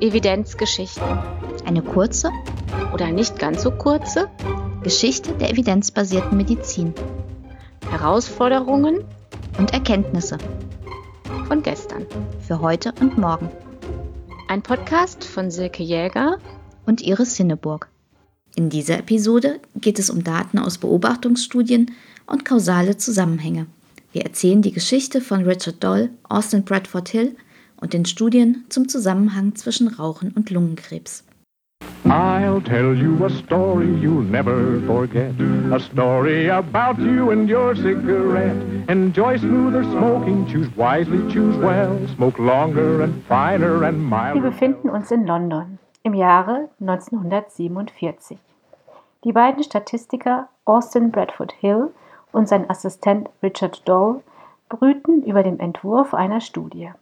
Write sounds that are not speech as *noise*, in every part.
Evidenzgeschichten. Eine kurze oder nicht ganz so kurze Geschichte der evidenzbasierten Medizin. Herausforderungen und Erkenntnisse von gestern. Für heute und morgen. Ein Podcast von Silke Jäger und Iris Hinneburg. In dieser Episode geht es um Daten aus Beobachtungsstudien und kausale Zusammenhänge. Wir erzählen die Geschichte von Richard Doll, Austin Bradford Hill und den Studien zum Zusammenhang zwischen Rauchen und Lungenkrebs. I'll tell you a story you'll never forget. A story about you and your cigarette. Enjoy smoother smoking, choose wisely, choose well. Smoke longer and finer and milder. Wir befinden uns in London im Jahre 1947. Die beiden Statistiker Austin Bradford Hill und sein Assistent Richard Dole brüten über dem Entwurf einer Studie.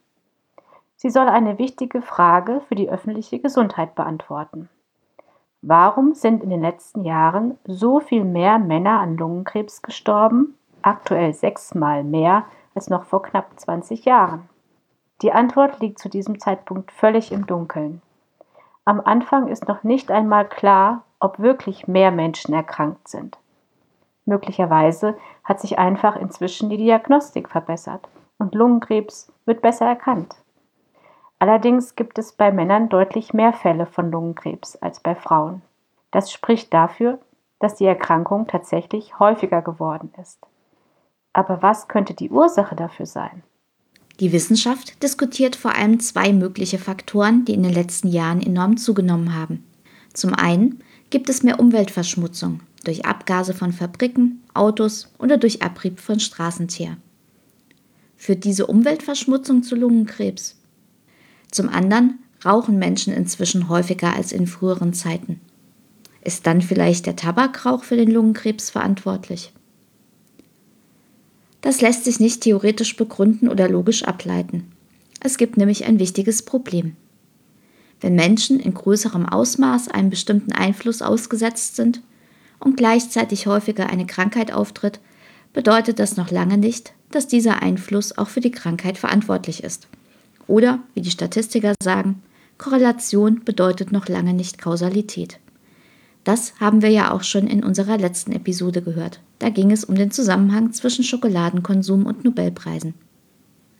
Sie soll eine wichtige Frage für die öffentliche Gesundheit beantworten. Warum sind in den letzten Jahren so viel mehr Männer an Lungenkrebs gestorben, aktuell sechsmal mehr als noch vor knapp 20 Jahren? Die Antwort liegt zu diesem Zeitpunkt völlig im Dunkeln. Am Anfang ist noch nicht einmal klar, ob wirklich mehr Menschen erkrankt sind. Möglicherweise hat sich einfach inzwischen die Diagnostik verbessert und Lungenkrebs wird besser erkannt. Allerdings gibt es bei Männern deutlich mehr Fälle von Lungenkrebs als bei Frauen. Das spricht dafür, dass die Erkrankung tatsächlich häufiger geworden ist. Aber was könnte die Ursache dafür sein? Die Wissenschaft diskutiert vor allem zwei mögliche Faktoren, die in den letzten Jahren enorm zugenommen haben. Zum einen gibt es mehr Umweltverschmutzung durch Abgase von Fabriken, Autos oder durch Abrieb von Straßenteer. Führt diese Umweltverschmutzung zu Lungenkrebs? Zum anderen rauchen Menschen inzwischen häufiger als in früheren Zeiten. Ist dann vielleicht der Tabakrauch für den Lungenkrebs verantwortlich? Das lässt sich nicht theoretisch begründen oder logisch ableiten. Es gibt nämlich ein wichtiges Problem. Wenn Menschen in größerem Ausmaß einem bestimmten Einfluss ausgesetzt sind und gleichzeitig häufiger eine Krankheit auftritt, bedeutet das noch lange nicht, dass dieser Einfluss auch für die Krankheit verantwortlich ist. Oder, wie die Statistiker sagen, Korrelation bedeutet noch lange nicht Kausalität. Das haben wir ja auch schon in unserer letzten Episode gehört. Da ging es um den Zusammenhang zwischen Schokoladenkonsum und Nobelpreisen.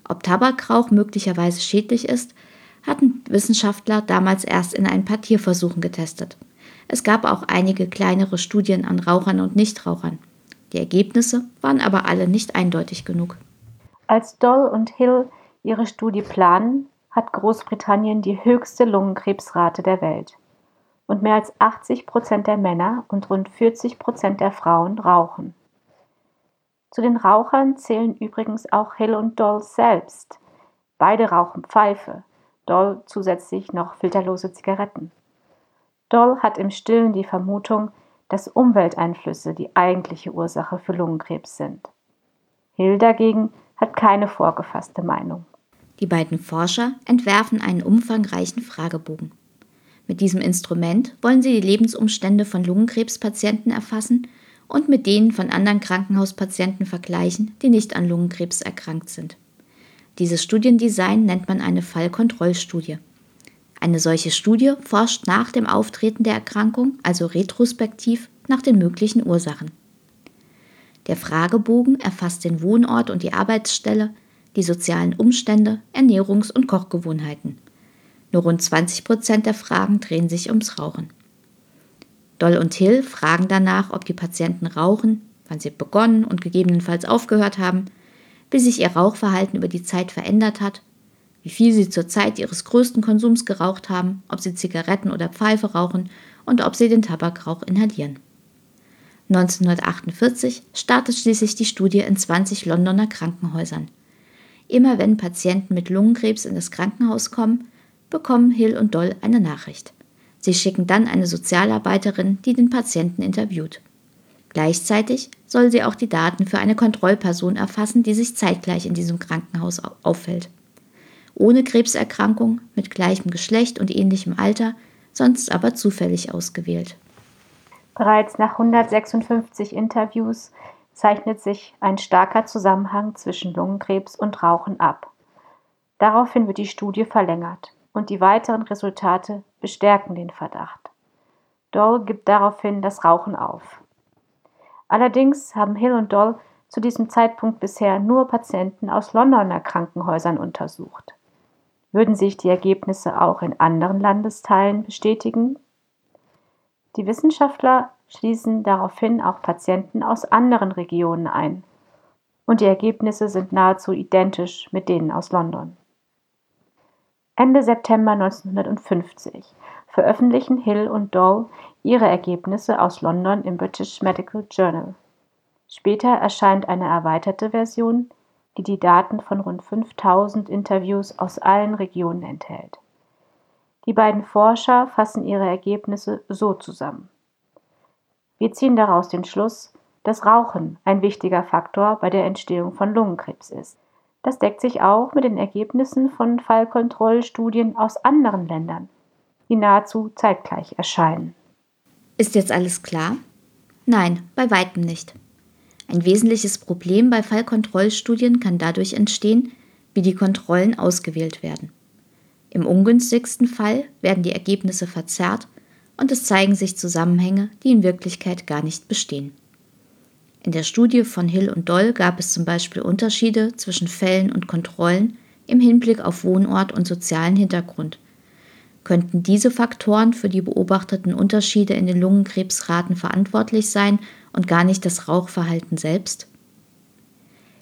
Ob Tabakrauch möglicherweise schädlich ist, hatten Wissenschaftler damals erst in ein paar Tierversuchen getestet. Es gab auch einige kleinere Studien an Rauchern und Nichtrauchern. Die Ergebnisse waren aber alle nicht eindeutig genug. Als Doll und Hill ihre Studie planen, hat Großbritannien die höchste Lungenkrebsrate der Welt. Und mehr als 80 Prozent der Männer und rund 40 Prozent der Frauen rauchen. Zu den Rauchern zählen übrigens auch Hill und Doll selbst. Beide rauchen Pfeife, Doll zusätzlich noch filterlose Zigaretten. Doll hat im Stillen die Vermutung, dass Umwelteinflüsse die eigentliche Ursache für Lungenkrebs sind. Hill dagegen hat keine vorgefasste Meinung. Die beiden Forscher entwerfen einen umfangreichen Fragebogen. Mit diesem Instrument wollen sie die Lebensumstände von Lungenkrebspatienten erfassen und mit denen von anderen Krankenhauspatienten vergleichen, die nicht an Lungenkrebs erkrankt sind. Dieses Studiendesign nennt man eine Fallkontrollstudie. Eine solche Studie forscht nach dem Auftreten der Erkrankung, also retrospektiv, nach den möglichen Ursachen. Der Fragebogen erfasst den Wohnort und die Arbeitsstelle, die sozialen Umstände, Ernährungs- und Kochgewohnheiten. Nur rund 20 Prozent der Fragen drehen sich ums Rauchen. Doll und Hill fragen danach, ob die Patienten rauchen, wann sie begonnen und gegebenenfalls aufgehört haben, wie sich ihr Rauchverhalten über die Zeit verändert hat, wie viel sie zur Zeit ihres größten Konsums geraucht haben, ob sie Zigaretten oder Pfeife rauchen und ob sie den Tabakrauch inhalieren. 1948 startet schließlich die Studie in 20 Londoner Krankenhäusern. Immer wenn Patienten mit Lungenkrebs in das Krankenhaus kommen, bekommen Hill und Doll eine Nachricht. Sie schicken dann eine Sozialarbeiterin, die den Patienten interviewt. Gleichzeitig soll sie auch die Daten für eine Kontrollperson erfassen, die sich zeitgleich in diesem Krankenhaus auffällt. Ohne Krebserkrankung, mit gleichem Geschlecht und ähnlichem Alter, sonst aber zufällig ausgewählt. Bereits nach 156 Interviews zeichnet sich ein starker Zusammenhang zwischen Lungenkrebs und Rauchen ab. Daraufhin wird die Studie verlängert und die weiteren Resultate bestärken den Verdacht. Doll gibt daraufhin das Rauchen auf. Allerdings haben Hill und Doll zu diesem Zeitpunkt bisher nur Patienten aus Londoner Krankenhäusern untersucht. Würden sich die Ergebnisse auch in anderen Landesteilen bestätigen? Die Wissenschaftler schließen daraufhin auch Patienten aus anderen Regionen ein. Und die Ergebnisse sind nahezu identisch mit denen aus London. Ende September 1950 veröffentlichen Hill und Doll ihre Ergebnisse aus London im British Medical Journal. Später erscheint eine erweiterte Version, die die Daten von rund 5000 Interviews aus allen Regionen enthält. Die beiden Forscher fassen ihre Ergebnisse so zusammen. Wir ziehen daraus den Schluss, dass Rauchen ein wichtiger Faktor bei der Entstehung von Lungenkrebs ist. Das deckt sich auch mit den Ergebnissen von Fallkontrollstudien aus anderen Ländern, die nahezu zeitgleich erscheinen. Ist jetzt alles klar? Nein, bei weitem nicht. Ein wesentliches Problem bei Fallkontrollstudien kann dadurch entstehen, wie die Kontrollen ausgewählt werden. Im ungünstigsten Fall werden die Ergebnisse verzerrt und es zeigen sich Zusammenhänge, die in Wirklichkeit gar nicht bestehen. In der Studie von Hill und Doll gab es zum Beispiel Unterschiede zwischen Fällen und Kontrollen im Hinblick auf Wohnort und sozialen Hintergrund. Könnten diese Faktoren für die beobachteten Unterschiede in den Lungenkrebsraten verantwortlich sein und gar nicht das Rauchverhalten selbst?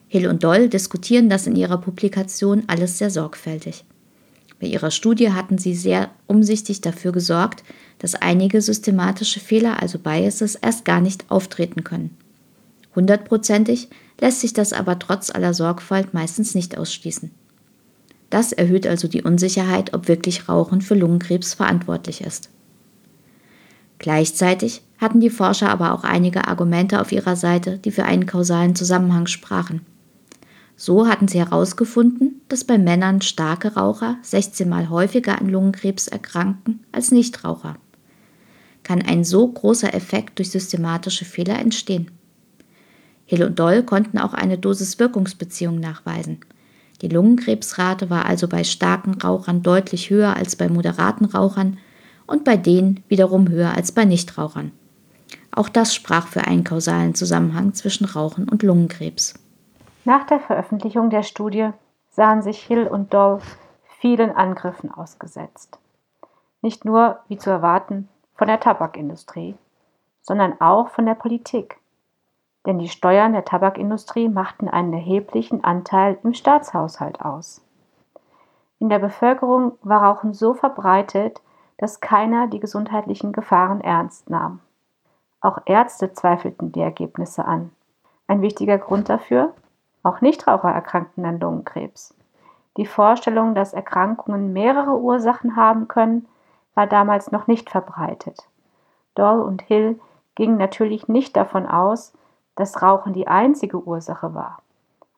Hill und Doll diskutieren das in ihrer Publikation alles sehr sorgfältig. Bei ihrer Studie hatten sie sehr umsichtig dafür gesorgt, dass einige systematische Fehler, also Biases, erst gar nicht auftreten können. Hundertprozentig lässt sich das aber trotz aller Sorgfalt meistens nicht ausschließen. Das erhöht also die Unsicherheit, ob wirklich Rauchen für Lungenkrebs verantwortlich ist. Gleichzeitig hatten die Forscher aber auch einige Argumente auf ihrer Seite, die für einen kausalen Zusammenhang sprachen. So hatten sie herausgefunden, dass bei Männern starke Raucher 16 Mal häufiger an Lungenkrebs erkranken als Nichtraucher. Kann ein so großer Effekt durch systematische Fehler entstehen? Hill und Doll konnten auch eine Dosis-Wirkungsbeziehung nachweisen. Die Lungenkrebsrate war also bei starken Rauchern deutlich höher als bei moderaten Rauchern und bei denen wiederum höher als bei Nichtrauchern. Auch das sprach für einen kausalen Zusammenhang zwischen Rauchen und Lungenkrebs. Nach der Veröffentlichung der Studie sahen sich Hill und Doll vielen Angriffen ausgesetzt. Nicht nur, wie zu erwarten, von der Tabakindustrie, sondern auch von der Politik. Denn die Steuern der Tabakindustrie machten einen erheblichen Anteil im Staatshaushalt aus. In der Bevölkerung war Rauchen so verbreitet, dass keiner die gesundheitlichen Gefahren ernst nahm. Auch Ärzte zweifelten die Ergebnisse an. Ein wichtiger Grund dafür? Auch Nichtraucher erkrankten an Lungenkrebs. Die Vorstellung, dass Erkrankungen mehrere Ursachen haben können, war damals noch nicht verbreitet. Doll und Hill gingen natürlich nicht davon aus, dass Rauchen die einzige Ursache war.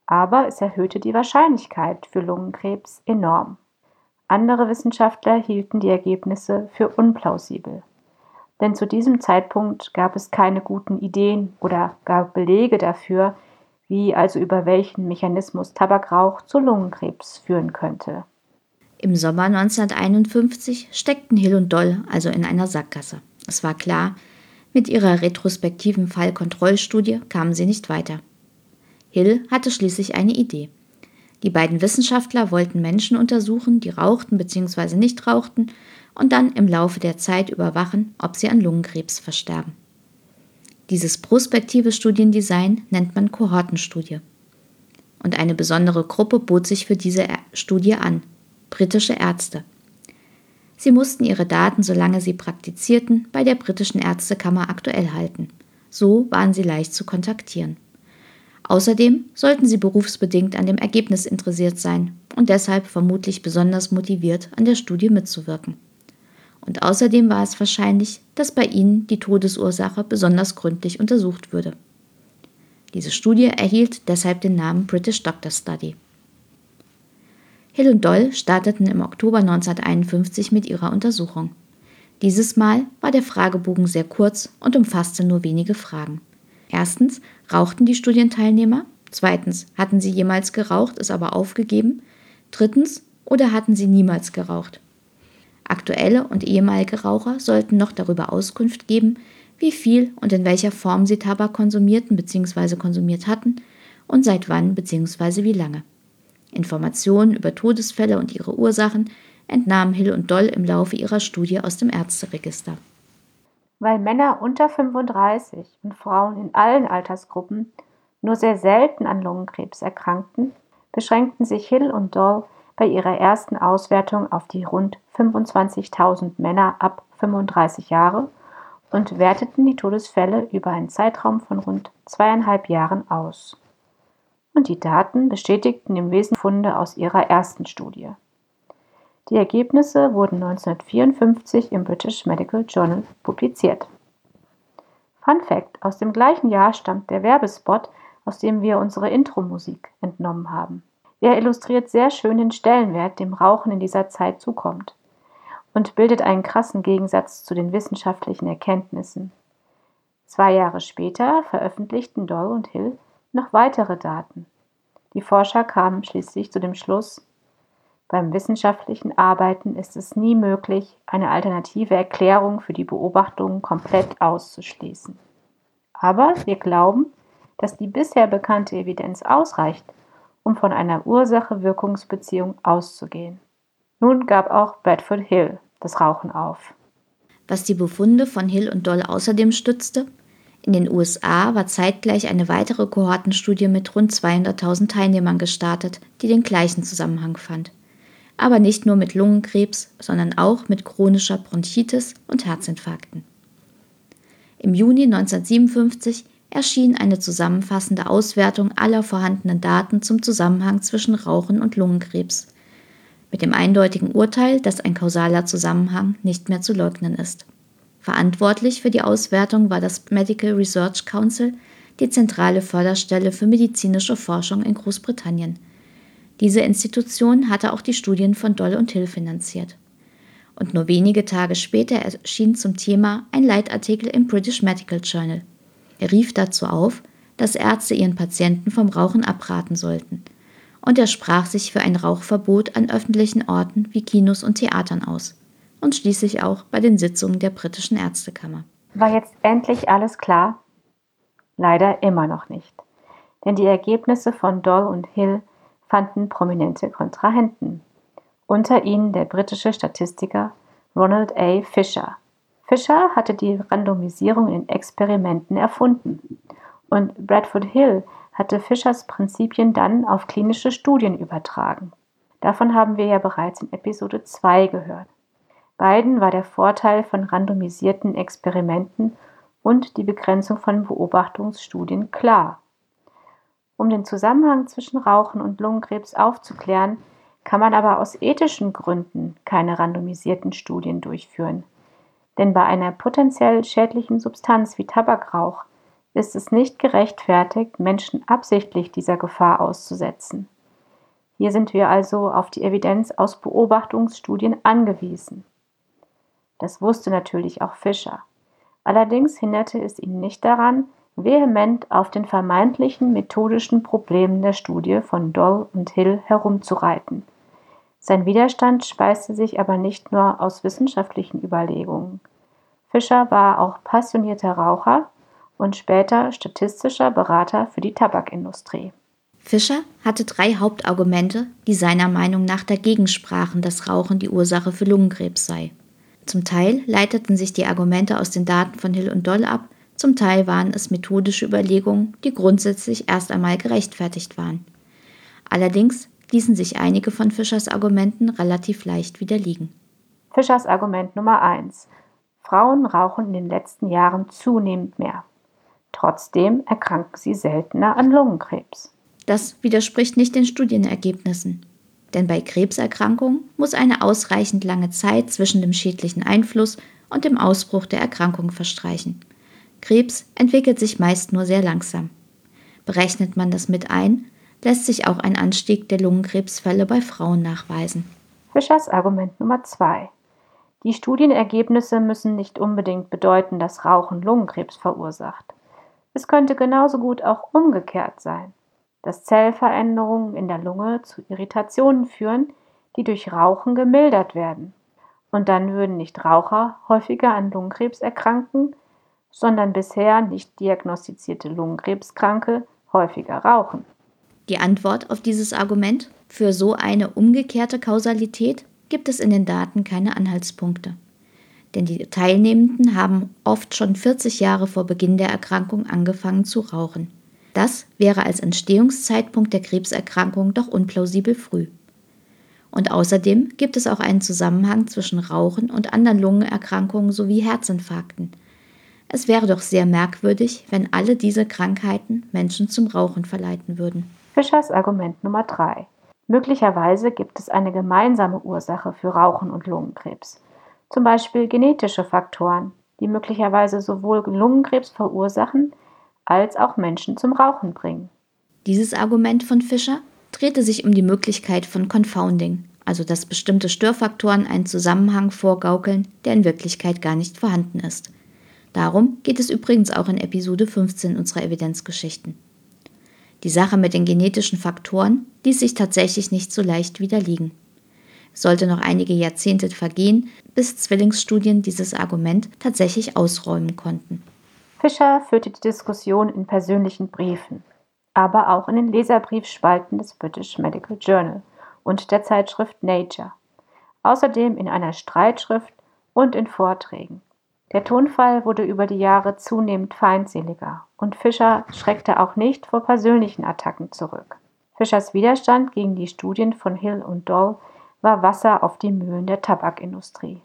Aber es erhöhte die Wahrscheinlichkeit für Lungenkrebs enorm. Andere Wissenschaftler hielten die Ergebnisse für unplausibel denn zu diesem Zeitpunkt gab es keine guten Ideen oder gar Belege dafür, wie also über welchen Mechanismus Tabakrauch zu Lungenkrebs führen könnte. Im Sommer 1951 steckten Hill und Doll also in einer Sackgasse. Es war klar, mit ihrer retrospektiven Fallkontrollstudie kamen sie nicht weiter. Hill hatte schließlich eine Idee. Die beiden Wissenschaftler wollten Menschen untersuchen, die rauchten bzw. nicht rauchten und dann im Laufe der Zeit überwachen, ob sie an Lungenkrebs versterben. Dieses prospektive Studiendesign nennt man Kohortenstudie. Und eine besondere Gruppe bot sich für diese Studie an, britische Ärzte. Sie mussten ihre Daten, solange sie praktizierten, bei der britischen Ärztekammer aktuell halten. So waren sie leicht zu kontaktieren. Außerdem sollten sie berufsbedingt an dem Ergebnis interessiert sein und deshalb vermutlich besonders motiviert an der Studie mitzuwirken und außerdem war es wahrscheinlich, dass bei ihnen die Todesursache besonders gründlich untersucht würde. Diese Studie erhielt deshalb den Namen British Doctor Study. Hill und Doll starteten im Oktober 1951 mit ihrer Untersuchung. Dieses Mal war der Fragebogen sehr kurz und umfasste nur wenige Fragen. Erstens, rauchten die Studienteilnehmer? Zweitens, hatten sie jemals geraucht, es aber aufgegeben? Drittens, oder hatten sie niemals geraucht? Aktuelle und ehemalige Raucher sollten noch darüber Auskunft geben, wie viel und in welcher Form sie Tabak konsumierten bzw. konsumiert hatten und seit wann bzw. wie lange. Informationen über Todesfälle und ihre Ursachen entnahmen Hill und Doll im Laufe ihrer Studie aus dem Ärzteregister. Weil Männer unter 35 und Frauen in allen Altersgruppen nur sehr selten an Lungenkrebs erkrankten, beschränkten sich Hill und Doll bei ihrer ersten Auswertung auf die rund 25.000 Männer ab 35 Jahre und werteten die Todesfälle über einen Zeitraum von rund zweieinhalb Jahren aus. Und die Daten bestätigten im Wesentlichen Funde aus ihrer ersten Studie. Die Ergebnisse wurden 1954 im British Medical Journal publiziert. Fun Fact: Aus dem gleichen Jahr stammt der Werbespot, aus dem wir unsere Intro-Musik entnommen haben. Er illustriert sehr schön den Stellenwert, dem Rauchen in dieser Zeit zukommt und bildet einen krassen Gegensatz zu den wissenschaftlichen Erkenntnissen. Zwei Jahre später veröffentlichten Doll und Hill noch weitere Daten. Die Forscher kamen schließlich zu dem Schluss, beim wissenschaftlichen Arbeiten ist es nie möglich, eine alternative Erklärung für die Beobachtungen komplett auszuschließen. Aber wir glauben, dass die bisher bekannte Evidenz ausreicht, um von einer Ursache-Wirkungsbeziehung auszugehen. Nun gab auch Bradford Hill das Rauchen auf. Was die Befunde von Hill und Doll außerdem stützte, in den USA war zeitgleich eine weitere Kohortenstudie mit rund 200.000 Teilnehmern gestartet, die den gleichen Zusammenhang fand. Aber nicht nur mit Lungenkrebs, sondern auch mit chronischer Bronchitis und Herzinfarkten. Im Juni 1957 erschien eine zusammenfassende Auswertung aller vorhandenen Daten zum Zusammenhang zwischen Rauchen und Lungenkrebs, mit dem eindeutigen Urteil, dass ein kausaler Zusammenhang nicht mehr zu leugnen ist. Verantwortlich für die Auswertung war das Medical Research Council, die zentrale Förderstelle für medizinische Forschung in Großbritannien. Diese Institution hatte auch die Studien von Doll und Hill finanziert. Und nur wenige Tage später erschien zum Thema ein Leitartikel im British Medical Journal. Er rief dazu auf, dass Ärzte ihren Patienten vom Rauchen abraten sollten. Und er sprach sich für ein Rauchverbot an öffentlichen Orten wie Kinos und Theatern aus. Und schließlich auch bei den Sitzungen der britischen Ärztekammer. War jetzt endlich alles klar? Leider immer noch nicht. Denn die Ergebnisse von Doll und Hill fanden prominente Kontrahenten. Unter ihnen der britische Statistiker Ronald A. Fisher, Fischer hatte die Randomisierung in Experimenten erfunden und Bradford Hill hatte Fischers Prinzipien dann auf klinische Studien übertragen. Davon haben wir ja bereits in Episode 2 gehört. Beiden war der Vorteil von randomisierten Experimenten und die Begrenzung von Beobachtungsstudien klar. Um den Zusammenhang zwischen Rauchen und Lungenkrebs aufzuklären, kann man aber aus ethischen Gründen keine randomisierten Studien durchführen. Denn bei einer potenziell schädlichen Substanz wie Tabakrauch ist es nicht gerechtfertigt, Menschen absichtlich dieser Gefahr auszusetzen. Hier sind wir also auf die Evidenz aus Beobachtungsstudien angewiesen. Das wusste natürlich auch Fischer. Allerdings hinderte es ihn nicht daran, vehement auf den vermeintlichen methodischen Problemen der Studie von Doll und Hill herumzureiten. Sein Widerstand speiste sich aber nicht nur aus wissenschaftlichen Überlegungen. Fischer war auch passionierter Raucher und später statistischer Berater für die Tabakindustrie. Fischer hatte drei Hauptargumente, die seiner Meinung nach dagegen sprachen, dass Rauchen die Ursache für Lungenkrebs sei. Zum Teil leiteten sich die Argumente aus den Daten von Hill und Doll ab, zum Teil waren es methodische Überlegungen, die grundsätzlich erst einmal gerechtfertigt waren. Allerdings ließen sich einige von Fischers Argumenten relativ leicht widerlegen. Fischers Argument Nummer 1. Frauen rauchen in den letzten Jahren zunehmend mehr. Trotzdem erkranken sie seltener an Lungenkrebs. Das widerspricht nicht den Studienergebnissen. Denn bei Krebserkrankungen muss eine ausreichend lange Zeit zwischen dem schädlichen Einfluss und dem Ausbruch der Erkrankung verstreichen. Krebs entwickelt sich meist nur sehr langsam. Berechnet man das mit ein, lässt sich auch ein Anstieg der Lungenkrebsfälle bei Frauen nachweisen. Fischers Argument Nummer 2. Die Studienergebnisse müssen nicht unbedingt bedeuten, dass Rauchen Lungenkrebs verursacht. Es könnte genauso gut auch umgekehrt sein, dass Zellveränderungen in der Lunge zu Irritationen führen, die durch Rauchen gemildert werden. Und dann würden nicht Raucher häufiger an Lungenkrebs erkranken, sondern bisher nicht diagnostizierte Lungenkrebskranke häufiger rauchen. Die Antwort auf dieses Argument für so eine umgekehrte Kausalität gibt es in den Daten keine Anhaltspunkte. Denn die Teilnehmenden haben oft schon 40 Jahre vor Beginn der Erkrankung angefangen zu rauchen. Das wäre als Entstehungszeitpunkt der Krebserkrankung doch unplausibel früh. Und außerdem gibt es auch einen Zusammenhang zwischen Rauchen und anderen Lungenerkrankungen sowie Herzinfarkten. Es wäre doch sehr merkwürdig, wenn alle diese Krankheiten Menschen zum Rauchen verleiten würden. Fischers Argument Nummer 3. Möglicherweise gibt es eine gemeinsame Ursache für Rauchen und Lungenkrebs. Zum Beispiel genetische Faktoren, die möglicherweise sowohl Lungenkrebs verursachen als auch Menschen zum Rauchen bringen. Dieses Argument von Fischer drehte sich um die Möglichkeit von Confounding, also dass bestimmte Störfaktoren einen Zusammenhang vorgaukeln, der in Wirklichkeit gar nicht vorhanden ist. Darum geht es übrigens auch in Episode 15 unserer Evidenzgeschichten. Die Sache mit den genetischen Faktoren ließ sich tatsächlich nicht so leicht widerlegen. Es sollte noch einige Jahrzehnte vergehen, bis Zwillingsstudien dieses Argument tatsächlich ausräumen konnten. Fischer führte die Diskussion in persönlichen Briefen aber auch in den Leserbriefspalten des British Medical Journal und der Zeitschrift Nature, außerdem in einer Streitschrift und in Vorträgen. Der Tonfall wurde über die Jahre zunehmend feindseliger und Fischer schreckte auch nicht vor persönlichen Attacken zurück. Fischers Widerstand gegen die Studien von Hill und Doll war Wasser auf die Mühlen der Tabakindustrie.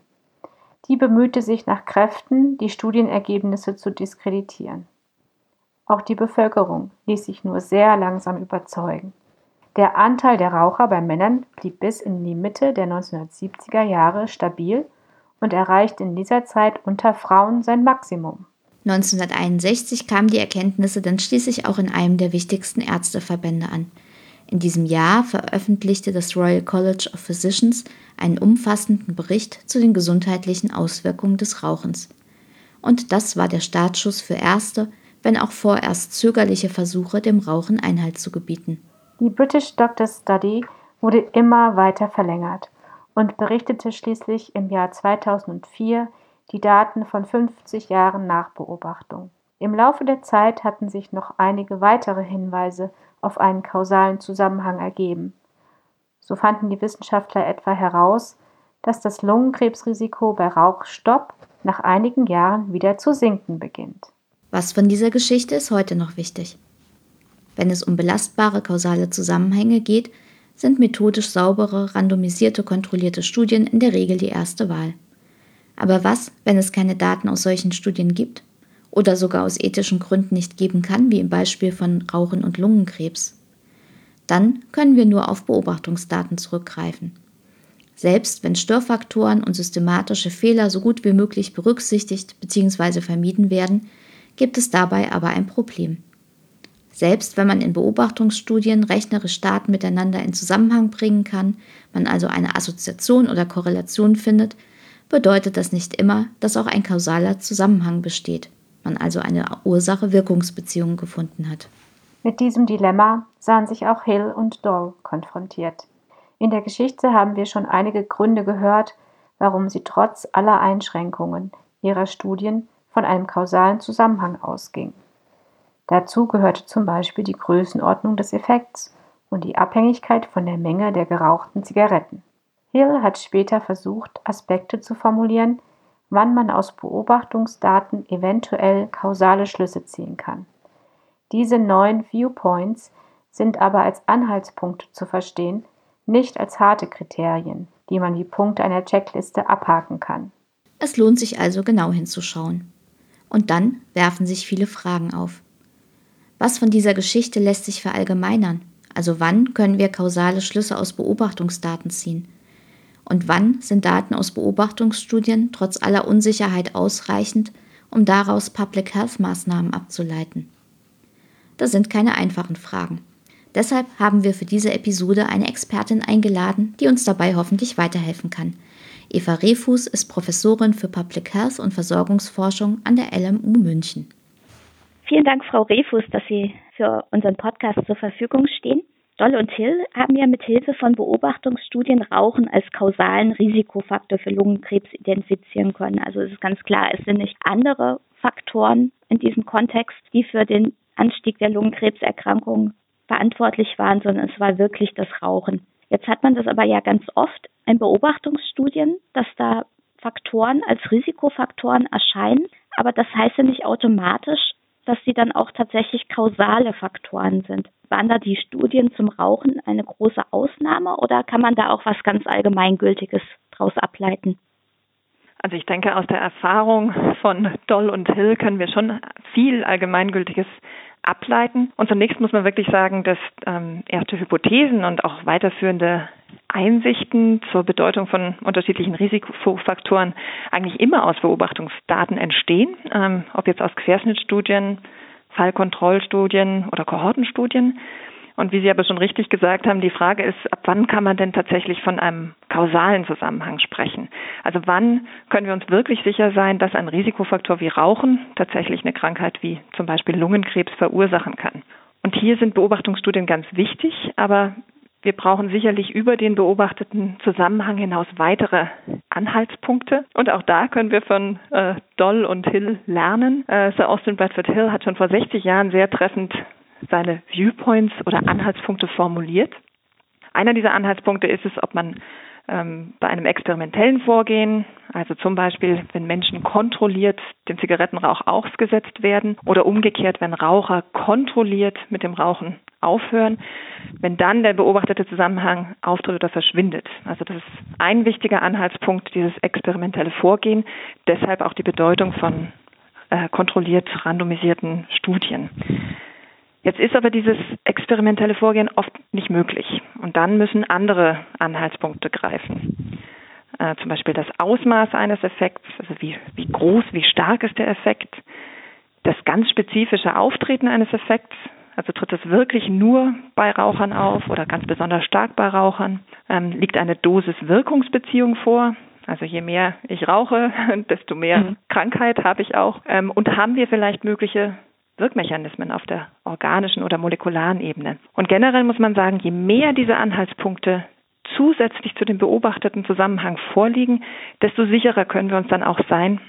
Die bemühte sich nach Kräften, die Studienergebnisse zu diskreditieren. Auch die Bevölkerung ließ sich nur sehr langsam überzeugen. Der Anteil der Raucher bei Männern blieb bis in die Mitte der 1970er Jahre stabil und erreichte in dieser Zeit unter Frauen sein Maximum. 1961 kamen die Erkenntnisse dann schließlich auch in einem der wichtigsten Ärzteverbände an. In diesem Jahr veröffentlichte das Royal College of Physicians einen umfassenden Bericht zu den gesundheitlichen Auswirkungen des Rauchens. Und das war der Startschuss für erste, wenn auch vorerst zögerliche Versuche, dem Rauchen Einhalt zu gebieten. Die British Doctors Study wurde immer weiter verlängert und berichtete schließlich im Jahr 2004 die Daten von 50 Jahren Nachbeobachtung. Im Laufe der Zeit hatten sich noch einige weitere Hinweise auf einen kausalen Zusammenhang ergeben. So fanden die Wissenschaftler etwa heraus, dass das Lungenkrebsrisiko bei Rauchstopp nach einigen Jahren wieder zu sinken beginnt. Was von dieser Geschichte ist heute noch wichtig? Wenn es um belastbare kausale Zusammenhänge geht, sind methodisch saubere, randomisierte, kontrollierte Studien in der Regel die erste Wahl. Aber was, wenn es keine Daten aus solchen Studien gibt? Oder sogar aus ethischen Gründen nicht geben kann, wie im Beispiel von Rauchen und Lungenkrebs? Dann können wir nur auf Beobachtungsdaten zurückgreifen. Selbst wenn Störfaktoren und systematische Fehler so gut wie möglich berücksichtigt bzw. vermieden werden, gibt es dabei aber ein Problem. Selbst wenn man in Beobachtungsstudien rechnerisch Daten miteinander in Zusammenhang bringen kann, man also eine Assoziation oder Korrelation findet, bedeutet das nicht immer, dass auch ein kausaler Zusammenhang besteht, man also eine Ursache-Wirkungsbeziehung gefunden hat. Mit diesem Dilemma sahen sich auch Hill und Doll konfrontiert. In der Geschichte haben wir schon einige Gründe gehört, warum sie trotz aller Einschränkungen ihrer Studien von einem kausalen Zusammenhang ausging. Dazu gehörte zum Beispiel die Größenordnung des Effekts und die Abhängigkeit von der Menge der gerauchten Zigaretten. Hill hat später versucht, Aspekte zu formulieren, wann man aus Beobachtungsdaten eventuell kausale Schlüsse ziehen kann. Diese neuen Viewpoints sind aber als Anhaltspunkte zu verstehen, nicht als harte Kriterien, die man wie Punkte einer Checkliste abhaken kann. Es lohnt sich also genau hinzuschauen. Und dann werfen sich viele Fragen auf. Was von dieser Geschichte lässt sich verallgemeinern? Also wann können wir kausale Schlüsse aus Beobachtungsdaten ziehen? Und wann sind Daten aus Beobachtungsstudien trotz aller Unsicherheit ausreichend, um daraus Public Health Maßnahmen abzuleiten? Das sind keine einfachen Fragen. Deshalb haben wir für diese Episode eine Expertin eingeladen, die uns dabei hoffentlich weiterhelfen kann – Eva Refus ist Professorin für Public Health und Versorgungsforschung an der LMU München. Vielen Dank, Frau Refus, dass Sie für unseren Podcast zur Verfügung stehen. Doll und Hill haben ja mit Hilfe von Beobachtungsstudien Rauchen als kausalen Risikofaktor für Lungenkrebs identifizieren können. Also es ist ganz klar, es sind nicht andere Faktoren in diesem Kontext, die für den Anstieg der Lungenkrebserkrankungen verantwortlich waren, sondern es war wirklich das Rauchen. Jetzt hat man das aber ja ganz oft in Beobachtungsstudien, dass da Faktoren als Risikofaktoren erscheinen, aber das heißt ja nicht automatisch, dass sie dann auch tatsächlich kausale Faktoren sind. Waren da die Studien zum Rauchen eine große Ausnahme oder kann man da auch was ganz Allgemeingültiges daraus ableiten? Also ich denke, aus der Erfahrung von Doll und Hill können wir schon viel Allgemeingültiges ableiten. Und zunächst muss man wirklich sagen, dass ähm, erste Hypothesen und auch weiterführende Einsichten zur Bedeutung von unterschiedlichen Risikofaktoren eigentlich immer aus Beobachtungsdaten entstehen, ähm, ob jetzt aus Querschnittstudien, Fallkontrollstudien oder Kohortenstudien. Und wie Sie aber schon richtig gesagt haben, die Frage ist, ab wann kann man denn tatsächlich von einem kausalen Zusammenhang sprechen? Also wann können wir uns wirklich sicher sein, dass ein Risikofaktor wie Rauchen tatsächlich eine Krankheit wie zum Beispiel Lungenkrebs verursachen kann? Und hier sind Beobachtungsstudien ganz wichtig, aber wir brauchen sicherlich über den beobachteten Zusammenhang hinaus weitere Anhaltspunkte. Und auch da können wir von äh, Doll und Hill lernen. Äh, Sir Austin Bradford Hill hat schon vor 60 Jahren sehr treffend seine Viewpoints oder Anhaltspunkte formuliert. Einer dieser Anhaltspunkte ist es, ob man ähm, bei einem experimentellen Vorgehen, also zum Beispiel, wenn Menschen kontrolliert dem Zigarettenrauch ausgesetzt werden oder umgekehrt, wenn Raucher kontrolliert mit dem Rauchen aufhören, wenn dann der beobachtete Zusammenhang auftritt oder verschwindet. Also das ist ein wichtiger Anhaltspunkt, dieses experimentelle Vorgehen, deshalb auch die Bedeutung von äh, kontrolliert randomisierten Studien. Jetzt ist aber dieses experimentelle Vorgehen oft nicht möglich. Und dann müssen andere Anhaltspunkte greifen. Äh, zum Beispiel das Ausmaß eines Effekts, also wie, wie groß, wie stark ist der Effekt, das ganz spezifische Auftreten eines Effekts, also tritt es wirklich nur bei Rauchern auf oder ganz besonders stark bei Rauchern? Ähm, liegt eine Dosis-Wirkungsbeziehung vor? Also je mehr ich rauche, *laughs* desto mehr mhm. Krankheit habe ich auch. Ähm, und haben wir vielleicht mögliche Wirkmechanismen auf der organischen oder molekularen Ebene. Und generell muss man sagen, je mehr diese Anhaltspunkte zusätzlich zu dem beobachteten Zusammenhang vorliegen, desto sicherer können wir uns dann auch sein,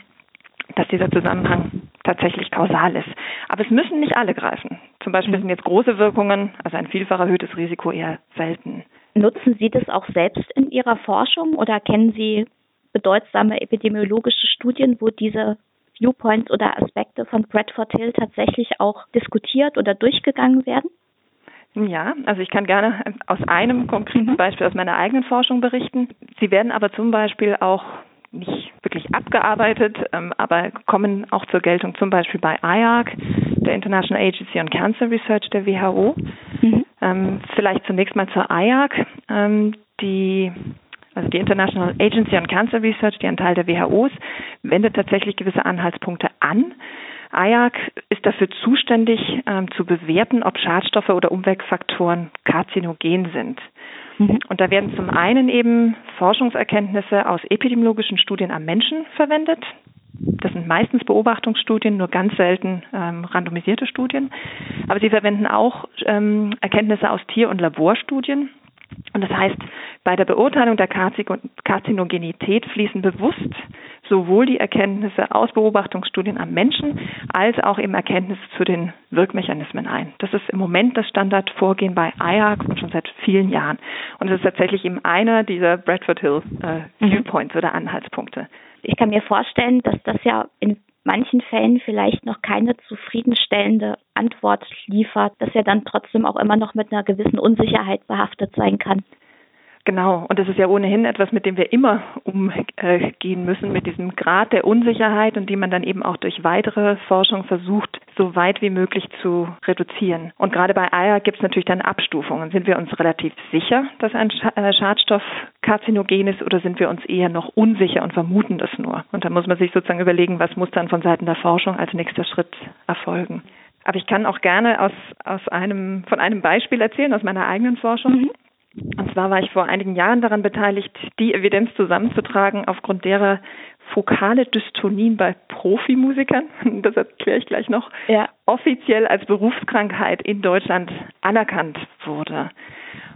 dass dieser Zusammenhang tatsächlich kausal ist. Aber es müssen nicht alle greifen. Zum Beispiel sind jetzt große Wirkungen, also ein vielfach erhöhtes Risiko eher selten. Nutzen Sie das auch selbst in Ihrer Forschung oder kennen Sie bedeutsame epidemiologische Studien, wo diese Viewpoints oder Aspekte von Bradford Hill tatsächlich auch diskutiert oder durchgegangen werden? Ja, also ich kann gerne aus einem konkreten mhm. Beispiel aus meiner eigenen Forschung berichten. Sie werden aber zum Beispiel auch nicht wirklich abgearbeitet, ähm, aber kommen auch zur Geltung zum Beispiel bei IARC, der International Agency on Cancer Research der WHO. Mhm. Ähm, vielleicht zunächst mal zur IARC. Ähm, die also die International Agency on Cancer Research, die ein Teil der WHO ist, wendet tatsächlich gewisse Anhaltspunkte an. IARC ist dafür zuständig, ähm, zu bewerten, ob Schadstoffe oder Umweltfaktoren karzinogen sind. Mhm. Und da werden zum einen eben Forschungserkenntnisse aus epidemiologischen Studien am Menschen verwendet. Das sind meistens Beobachtungsstudien, nur ganz selten ähm, randomisierte Studien. Aber sie verwenden auch ähm, Erkenntnisse aus Tier- und Laborstudien. Und das heißt, bei der Beurteilung der Karzinogenität fließen bewusst sowohl die Erkenntnisse aus Beobachtungsstudien am Menschen als auch eben Erkenntnisse zu den Wirkmechanismen ein. Das ist im Moment das Standardvorgehen bei IARC und schon seit vielen Jahren. Und es ist tatsächlich eben einer dieser Bradford Hill äh, mhm. Viewpoints oder Anhaltspunkte. Ich kann mir vorstellen, dass das ja in manchen Fällen vielleicht noch keine zufriedenstellende Antwort liefert, dass er dann trotzdem auch immer noch mit einer gewissen Unsicherheit behaftet sein kann. Genau, und das ist ja ohnehin etwas, mit dem wir immer umgehen müssen, mit diesem Grad der Unsicherheit und die man dann eben auch durch weitere Forschung versucht, so weit wie möglich zu reduzieren. Und gerade bei Eier gibt es natürlich dann Abstufungen. Sind wir uns relativ sicher, dass ein äh, Schadstoff karzinogen ist oder sind wir uns eher noch unsicher und vermuten das nur? Und da muss man sich sozusagen überlegen, was muss dann von Seiten der Forschung als nächster Schritt erfolgen. Aber ich kann auch gerne aus, aus einem, von einem Beispiel erzählen, aus meiner eigenen Forschung. Mhm. Und zwar war ich vor einigen Jahren daran beteiligt, die Evidenz zusammenzutragen, aufgrund derer fokale Dystonien bei Profimusikern, *laughs* das erkläre ich gleich noch, ja. offiziell als Berufskrankheit in Deutschland anerkannt wurde.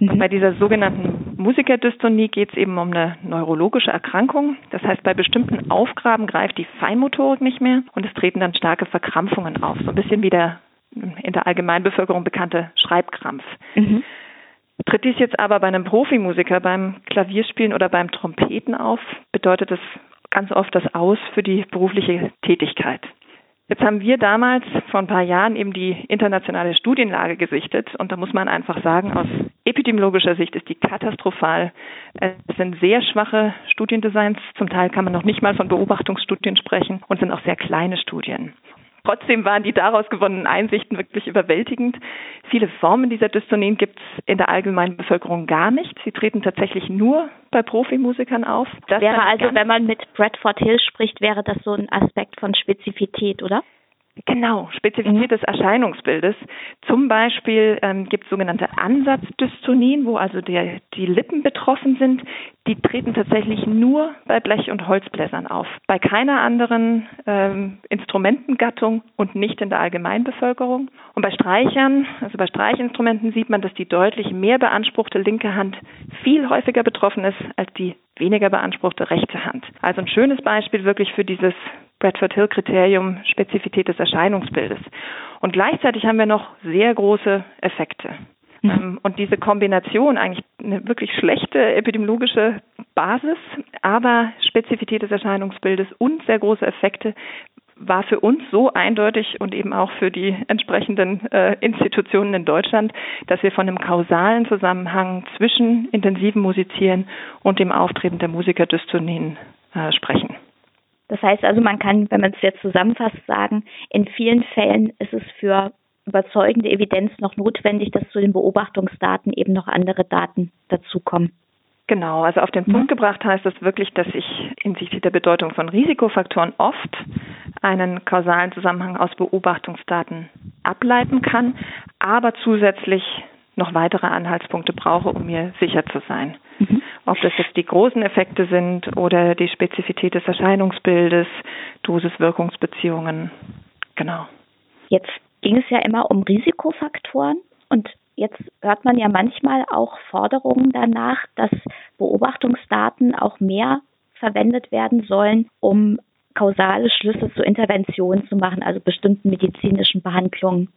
Mhm. Und bei dieser sogenannten Musikerdystonie geht es eben um eine neurologische Erkrankung. Das heißt, bei bestimmten Aufgaben greift die Feinmotorik nicht mehr und es treten dann starke Verkrampfungen auf. So ein bisschen wie der in der Allgemeinbevölkerung bekannte Schreibkrampf. Mhm. Tritt dies jetzt aber bei einem Profimusiker beim Klavierspielen oder beim Trompeten auf, bedeutet es ganz oft das Aus für die berufliche Tätigkeit. Jetzt haben wir damals vor ein paar Jahren eben die internationale Studienlage gesichtet und da muss man einfach sagen, aus epidemiologischer Sicht ist die katastrophal. Es sind sehr schwache Studiendesigns, zum Teil kann man noch nicht mal von Beobachtungsstudien sprechen und sind auch sehr kleine Studien. Trotzdem waren die daraus gewonnenen Einsichten wirklich überwältigend. Viele Formen dieser Dystonien gibt es in der allgemeinen Bevölkerung gar nicht. Sie treten tatsächlich nur bei Profimusikern auf. Das wäre also, wenn man mit Bradford Hill spricht, wäre das so ein Aspekt von Spezifität, oder? Genau, Spezifität des Erscheinungsbildes. Zum Beispiel ähm, gibt es sogenannte Ansatzdystonien, wo also der, die Lippen betroffen sind. Die treten tatsächlich nur bei Blech- und Holzbläsern auf, bei keiner anderen ähm, Instrumentengattung und nicht in der Allgemeinbevölkerung. Und bei Streichern, also bei Streichinstrumenten sieht man, dass die deutlich mehr beanspruchte linke Hand viel häufiger betroffen ist als die weniger beanspruchte rechte Hand. Also ein schönes Beispiel wirklich für dieses Bradford Hill Kriterium Spezifität des Erscheinungsbildes. Und gleichzeitig haben wir noch sehr große Effekte. Mhm. Ähm, und diese Kombination, eigentlich eine wirklich schlechte epidemiologische Basis, aber Spezifität des Erscheinungsbildes und sehr große Effekte, war für uns so eindeutig und eben auch für die entsprechenden äh, Institutionen in Deutschland, dass wir von einem kausalen Zusammenhang zwischen intensivem Musizieren und dem Auftreten der Musikerdystonien äh, sprechen. Das heißt also, man kann, wenn man es jetzt zusammenfasst, sagen, in vielen Fällen ist es für überzeugende Evidenz noch notwendig, dass zu den Beobachtungsdaten eben noch andere Daten dazukommen. Genau, also auf den Punkt gebracht heißt das wirklich, dass ich hinsichtlich der Bedeutung von Risikofaktoren oft einen kausalen Zusammenhang aus Beobachtungsdaten ableiten kann, aber zusätzlich noch weitere Anhaltspunkte brauche, um mir sicher zu sein. Mhm. Ob das jetzt die großen Effekte sind oder die Spezifität des Erscheinungsbildes, Dosis-Wirkungsbeziehungen. Genau. Jetzt ging es ja immer um Risikofaktoren und jetzt hört man ja manchmal auch Forderungen danach, dass Beobachtungsdaten auch mehr verwendet werden sollen, um kausale Schlüsse zur Intervention zu machen, also bestimmten medizinischen Behandlungen.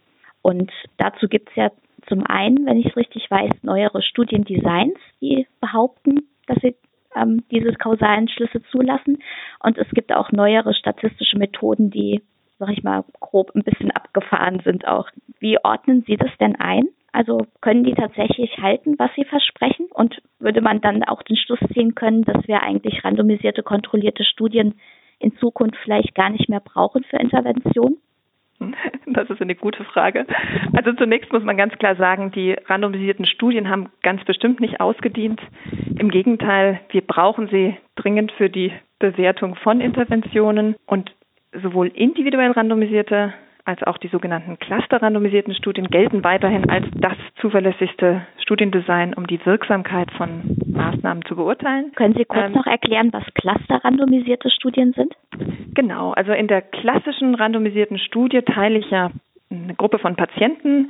Und dazu gibt es ja zum einen, wenn ich es richtig weiß, neuere Studiendesigns, die behaupten, dass sie ähm, diese kausalen Schlüsse zulassen. Und es gibt auch neuere statistische Methoden, die, sag ich mal, grob ein bisschen abgefahren sind auch. Wie ordnen Sie das denn ein? Also können die tatsächlich halten, was sie versprechen? Und würde man dann auch den Schluss ziehen können, dass wir eigentlich randomisierte, kontrollierte Studien in Zukunft vielleicht gar nicht mehr brauchen für Intervention? *laughs* Das ist eine gute Frage. Also zunächst muss man ganz klar sagen, die randomisierten Studien haben ganz bestimmt nicht ausgedient. Im Gegenteil, wir brauchen sie dringend für die Bewertung von Interventionen und sowohl individuell randomisierte als auch die sogenannten cluster-randomisierten Studien gelten weiterhin als das zuverlässigste Studiendesign, um die Wirksamkeit von Maßnahmen zu beurteilen. Können Sie kurz ähm, noch erklären, was cluster-randomisierte Studien sind? Genau, also in der klassischen randomisierten Studie teile ich ja eine Gruppe von Patienten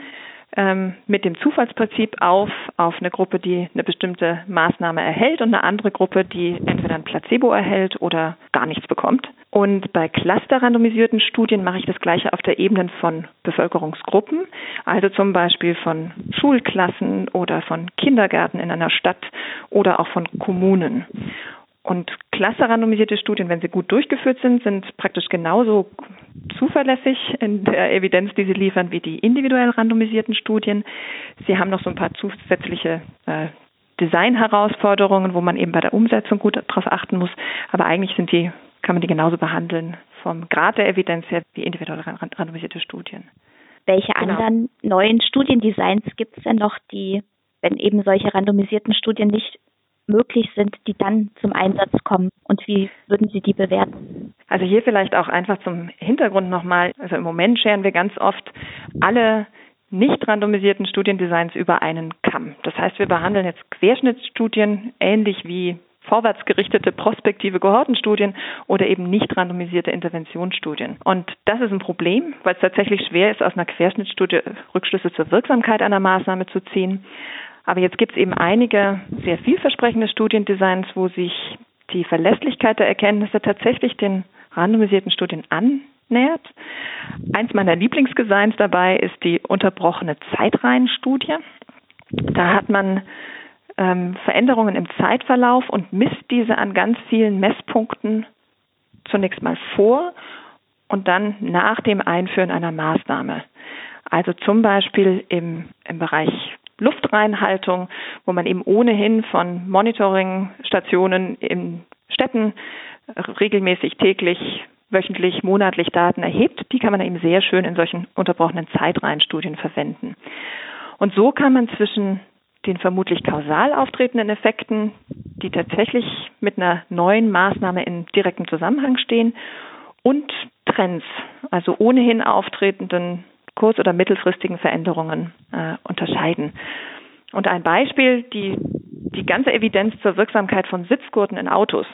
ähm, mit dem Zufallsprinzip auf, auf eine Gruppe, die eine bestimmte Maßnahme erhält und eine andere Gruppe, die entweder ein Placebo erhält oder gar nichts bekommt. Und bei clusterrandomisierten Studien mache ich das gleiche auf der Ebene von Bevölkerungsgruppen, also zum Beispiel von Schulklassen oder von Kindergärten in einer Stadt oder auch von Kommunen. Und clusterrandomisierte Studien, wenn sie gut durchgeführt sind, sind praktisch genauso zuverlässig in der Evidenz, die sie liefern, wie die individuell randomisierten Studien. Sie haben noch so ein paar zusätzliche äh, Design-Herausforderungen, wo man eben bei der Umsetzung gut darauf achten muss. Aber eigentlich sind die, kann man die genauso behandeln vom Grad der Evidenz her wie individuell randomisierte Studien. Welche genau. anderen neuen Studiendesigns gibt es denn noch, die, wenn eben solche randomisierten Studien nicht möglich sind, die dann zum Einsatz kommen und wie würden Sie die bewerten? Also hier vielleicht auch einfach zum Hintergrund nochmal. Also im Moment scheren wir ganz oft alle nicht randomisierten Studiendesigns über einen Kamm. Das heißt, wir behandeln jetzt Querschnittsstudien ähnlich wie vorwärtsgerichtete prospektive Kohortenstudien oder eben nicht randomisierte Interventionsstudien. Und das ist ein Problem, weil es tatsächlich schwer ist, aus einer Querschnittstudie Rückschlüsse zur Wirksamkeit einer Maßnahme zu ziehen. Aber jetzt gibt es eben einige sehr vielversprechende Studiendesigns, wo sich die Verlässlichkeit der Erkenntnisse tatsächlich den randomisierten Studien annähert. Eins meiner Lieblingsdesigns dabei ist die unterbrochene Zeitreihenstudie. Da hat man ähm, Veränderungen im Zeitverlauf und misst diese an ganz vielen Messpunkten zunächst mal vor und dann nach dem Einführen einer Maßnahme. Also zum Beispiel im, im Bereich Luftreinhaltung, wo man eben ohnehin von Monitoringstationen in Städten regelmäßig täglich, wöchentlich, monatlich Daten erhebt. Die kann man eben sehr schön in solchen unterbrochenen Zeitreihenstudien verwenden. Und so kann man zwischen den vermutlich kausal auftretenden Effekten, die tatsächlich mit einer neuen Maßnahme in direktem Zusammenhang stehen, und Trends, also ohnehin auftretenden kurz- oder mittelfristigen Veränderungen äh, unterscheiden. Und ein Beispiel, die, die ganze Evidenz zur Wirksamkeit von Sitzgurten in Autos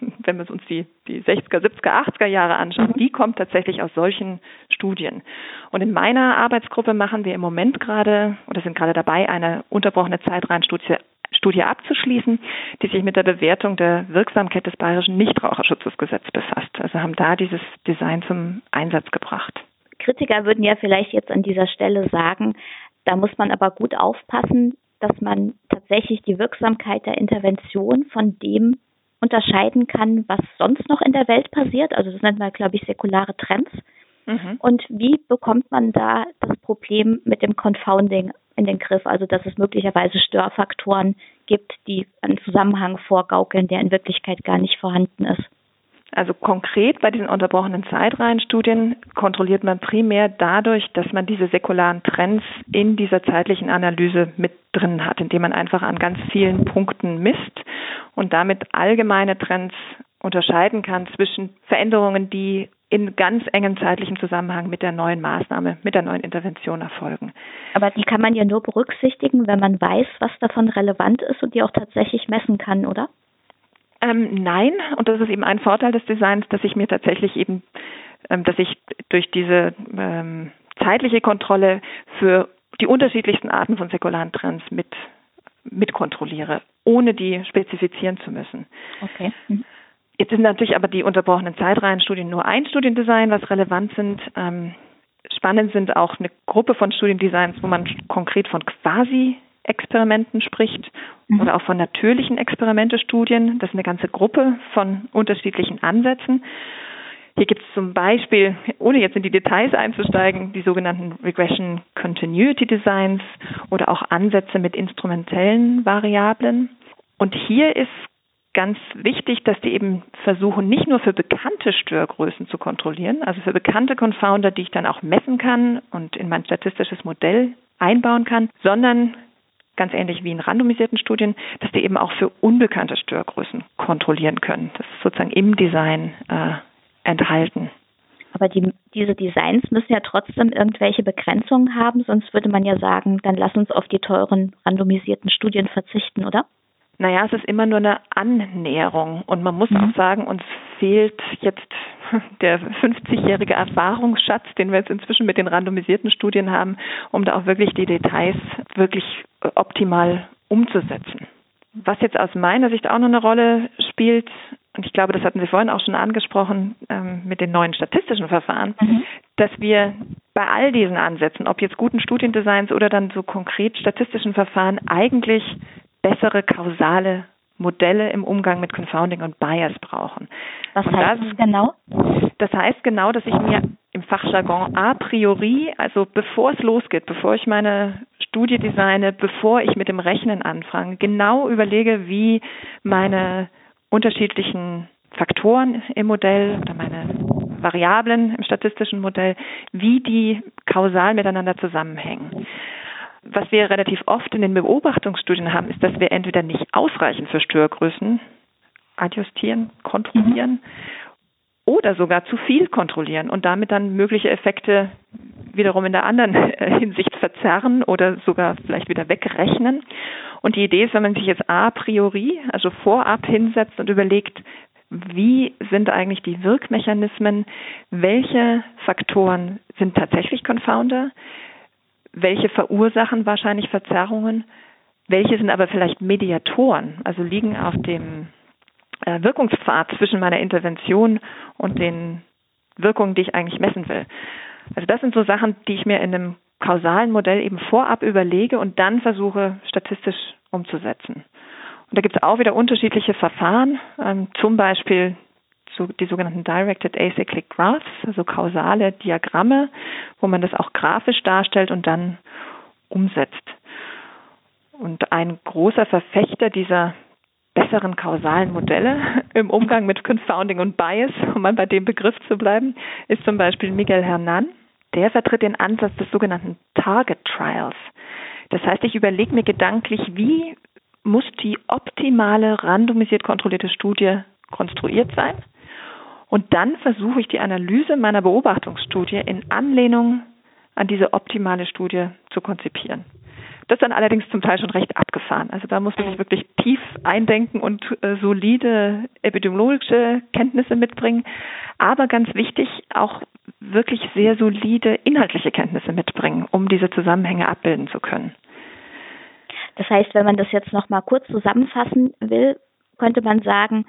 *laughs* wenn wir uns die, die 60er, 70er, 80er Jahre anschauen, die kommt tatsächlich aus solchen Studien. Und in meiner Arbeitsgruppe machen wir im Moment gerade oder sind gerade dabei, eine unterbrochene Zeitreihenstudie Studie abzuschließen, die sich mit der Bewertung der Wirksamkeit des bayerischen Nichtraucherschutzgesetzes befasst. Also haben da dieses Design zum Einsatz gebracht. Kritiker würden ja vielleicht jetzt an dieser Stelle sagen, da muss man aber gut aufpassen, dass man tatsächlich die Wirksamkeit der Intervention von dem unterscheiden kann, was sonst noch in der Welt passiert. Also das nennt man, glaube ich, säkulare Trends. Mhm. Und wie bekommt man da das Problem mit dem Confounding in den Griff? Also dass es möglicherweise Störfaktoren gibt, die einen Zusammenhang vorgaukeln, der in Wirklichkeit gar nicht vorhanden ist. Also konkret bei diesen unterbrochenen Zeitreihenstudien kontrolliert man primär dadurch, dass man diese säkularen Trends in dieser zeitlichen Analyse mit drin hat, indem man einfach an ganz vielen Punkten misst und damit allgemeine Trends unterscheiden kann zwischen Veränderungen, die in ganz engem zeitlichen Zusammenhang mit der neuen Maßnahme, mit der neuen Intervention erfolgen. Aber die kann man ja nur berücksichtigen, wenn man weiß, was davon relevant ist und die auch tatsächlich messen kann, oder? Ähm, nein, und das ist eben ein Vorteil des Designs, dass ich mir tatsächlich eben, ähm, dass ich durch diese ähm, zeitliche Kontrolle für die unterschiedlichsten Arten von säkularen Trends mit mitkontrolliere, ohne die spezifizieren zu müssen. Okay. Mhm. Jetzt sind natürlich aber die unterbrochenen Zeitreihenstudien nur ein Studiendesign, was relevant sind. Ähm, spannend sind auch eine Gruppe von Studiendesigns, wo man konkret von quasi Experimenten spricht mhm. oder auch von natürlichen Experimentestudien. Das ist eine ganze Gruppe von unterschiedlichen Ansätzen. Hier gibt es zum Beispiel, ohne jetzt in die Details einzusteigen, die sogenannten Regression Continuity Designs oder auch Ansätze mit instrumentellen Variablen. Und hier ist ganz wichtig, dass die eben versuchen, nicht nur für bekannte Störgrößen zu kontrollieren, also für bekannte Confounder, die ich dann auch messen kann und in mein statistisches Modell einbauen kann, sondern ganz ähnlich wie in randomisierten Studien, dass die eben auch für unbekannte Störgrößen kontrollieren können. Das ist sozusagen im Design äh, enthalten. Aber die, diese Designs müssen ja trotzdem irgendwelche Begrenzungen haben, sonst würde man ja sagen, dann lass uns auf die teuren randomisierten Studien verzichten, oder? Naja, es ist immer nur eine Annäherung und man muss mhm. auch sagen, uns fehlt jetzt *laughs* der 50-jährige Erfahrungsschatz, den wir jetzt inzwischen mit den randomisierten Studien haben, um da auch wirklich die Details wirklich optimal umzusetzen. Was jetzt aus meiner Sicht auch noch eine Rolle spielt, und ich glaube, das hatten Sie vorhin auch schon angesprochen ähm, mit den neuen statistischen Verfahren, mhm. dass wir bei all diesen Ansätzen, ob jetzt guten Studiendesigns oder dann so konkret statistischen Verfahren, eigentlich bessere kausale Modelle im Umgang mit Confounding und Bias brauchen. Was heißt das genau? Das heißt genau, dass ich mir im Fachjargon a priori, also bevor es losgeht, bevor ich meine Studie designe, bevor ich mit dem Rechnen anfange, genau überlege, wie meine unterschiedlichen Faktoren im Modell oder meine Variablen im statistischen Modell, wie die kausal miteinander zusammenhängen was wir relativ oft in den Beobachtungsstudien haben, ist, dass wir entweder nicht ausreichend für Störgrößen adjustieren, kontrollieren mhm. oder sogar zu viel kontrollieren und damit dann mögliche Effekte wiederum in der anderen *laughs* Hinsicht verzerren oder sogar vielleicht wieder wegrechnen. Und die Idee ist, wenn man sich jetzt a priori, also vorab hinsetzt und überlegt, wie sind eigentlich die Wirkmechanismen, welche Faktoren sind tatsächlich Confounder, welche verursachen wahrscheinlich Verzerrungen, welche sind aber vielleicht Mediatoren, also liegen auf dem äh, Wirkungspfad zwischen meiner Intervention und den Wirkungen, die ich eigentlich messen will. Also das sind so Sachen, die ich mir in einem kausalen Modell eben vorab überlege und dann versuche statistisch umzusetzen. Und da gibt es auch wieder unterschiedliche Verfahren, ähm, zum Beispiel so die sogenannten Directed Acyclic Graphs, also kausale Diagramme, wo man das auch grafisch darstellt und dann umsetzt. Und ein großer Verfechter dieser besseren kausalen Modelle *laughs* im Umgang mit Confounding und Bias, um mal bei dem Begriff zu bleiben, ist zum Beispiel Miguel Hernan. Der vertritt den Ansatz des sogenannten Target Trials. Das heißt, ich überlege mir gedanklich, wie muss die optimale randomisiert kontrollierte Studie konstruiert sein? Und dann versuche ich die Analyse meiner Beobachtungsstudie in Anlehnung an diese optimale Studie zu konzipieren. Das ist dann allerdings zum Teil schon recht abgefahren. Also da muss man sich wirklich tief eindenken und äh, solide epidemiologische Kenntnisse mitbringen. Aber ganz wichtig, auch wirklich sehr solide inhaltliche Kenntnisse mitbringen, um diese Zusammenhänge abbilden zu können. Das heißt, wenn man das jetzt noch mal kurz zusammenfassen will, könnte man sagen,